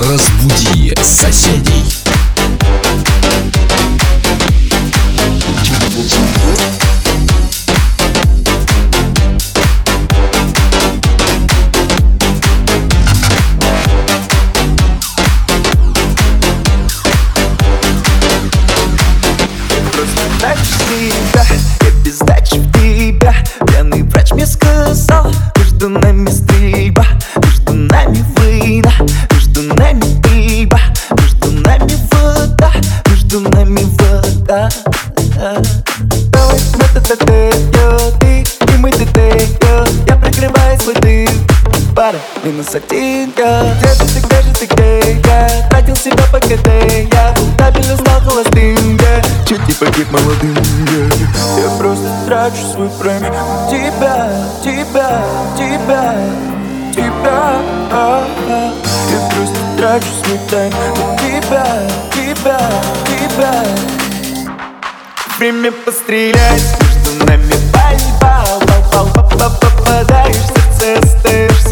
Разбуди соседей. Ты и мы т я прикрываю свой дым. Пара, минус я. Где же ты, где же ты, где я? Тратил себя по КД Я стабильно стал холостым я. Чуть не погиб молодым я. Я просто трачу свой прайм Тебя, тебя, тебя Тебя. А, а. Я просто трачу свой тайм Тебя, тебя, тебя. Время пострелять Между нами попадаешь в сердце Остаешься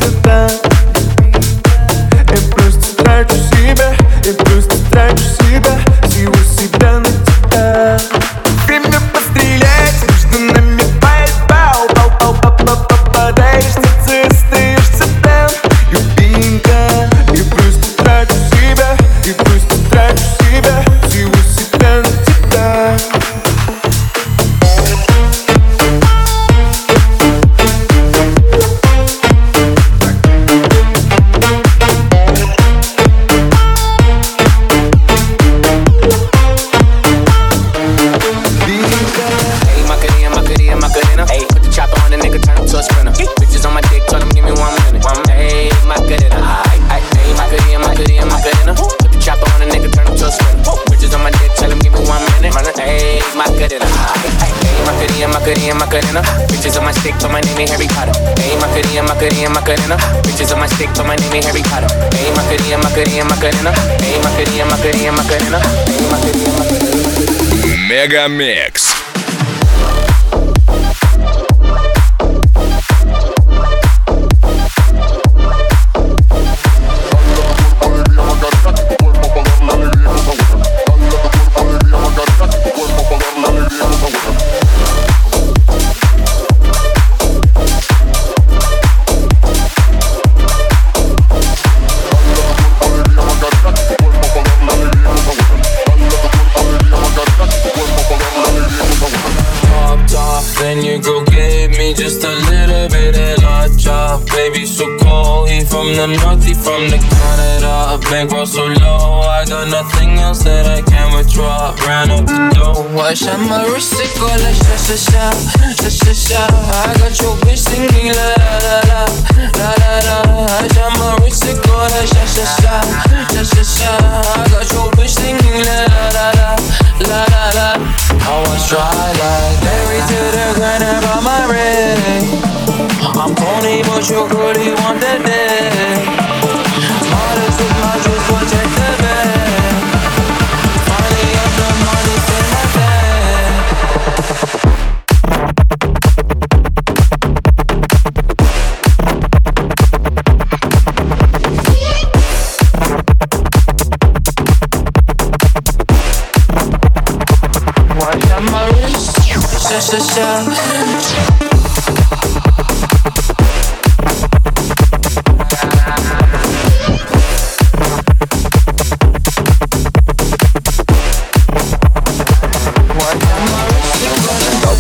dick, but my name ain't Harry Potter. Hey, Macarena, Hey, Hey, Mega Mix. from the naughty, from the kind Bankroll so low, I got nothing else that I can withdraw. Ran up the dough, I shot my wrist, go like sha sha sha, sha sha sha. I got your bitch singing la la la la, la la. I shot my wrist, go like sha sha sha, sha sha sha. I got your bitch singing la la la la, la la. I was dry like Married to the grind about my ring I'm corny but you want that dick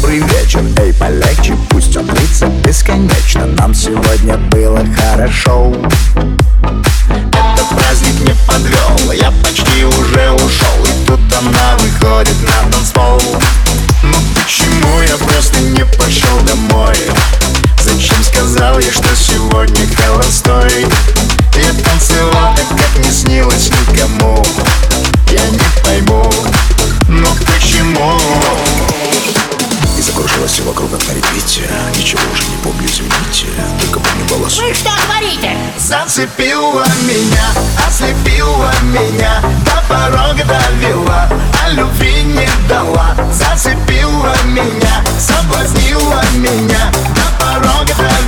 добрый вечер Эй, полегче, пусть он длится бесконечно Нам сегодня было хорошо Этот праздник не подвел Я почти уже ушел И тут она выходит на танцпол Ну почему я просто не пошел домой? Зачем сказал я, что сегодня холостой? Я танцевал так, как не снилось никому Я не пойму, но почему? Все вокруг как на репите Ничего уже не помню, извините Только помню голос. Вы что творите? Зацепила меня, ослепила меня До порога довела, а любви не дала. Зацепила меня, соблазнила меня До порога довела,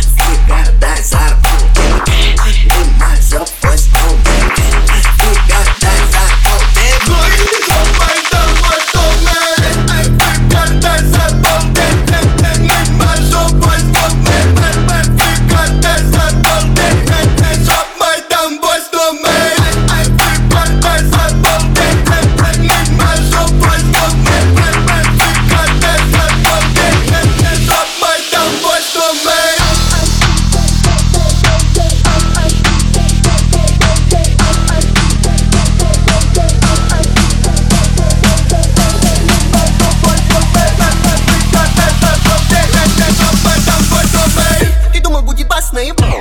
думал, будет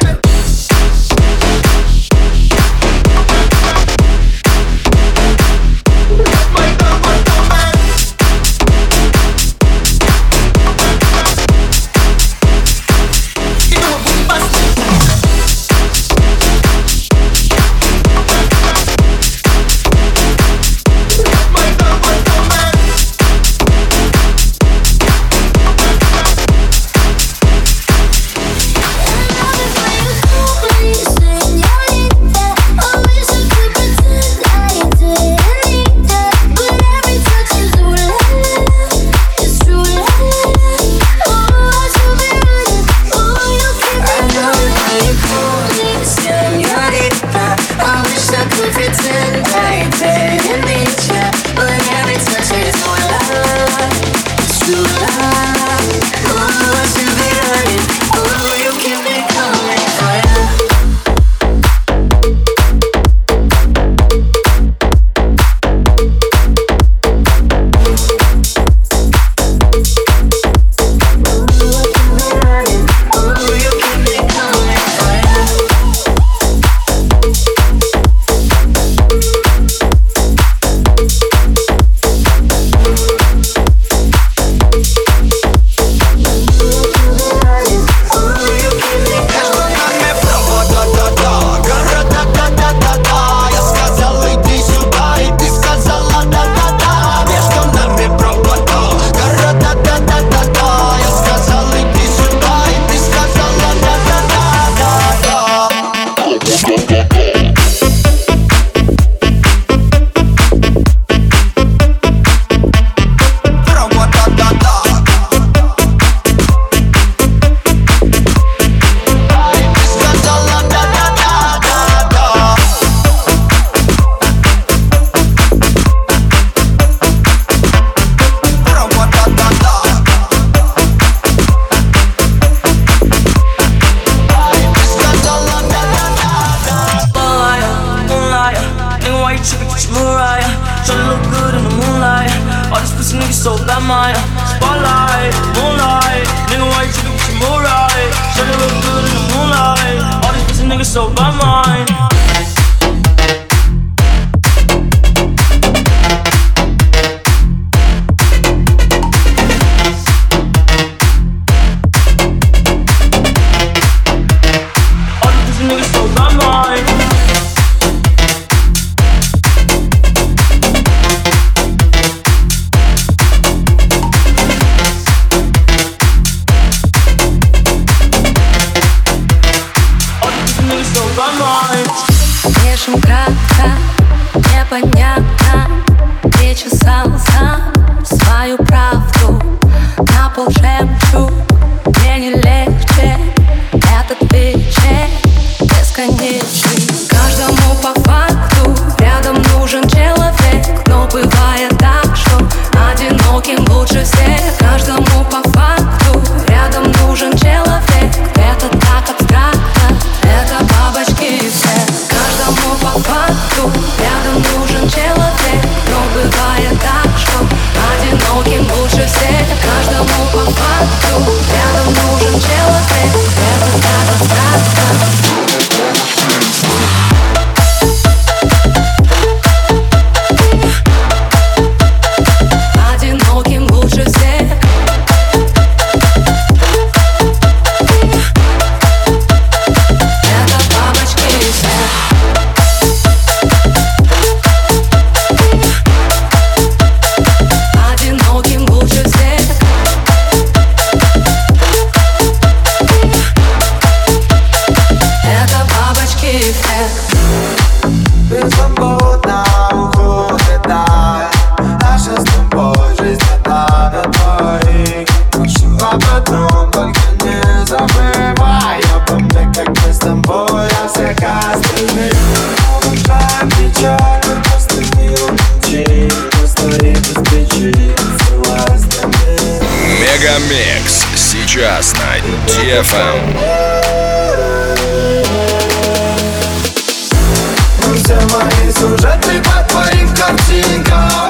Мегамикс сейчас на DFM. Все мои сюжеты по твоим картинкам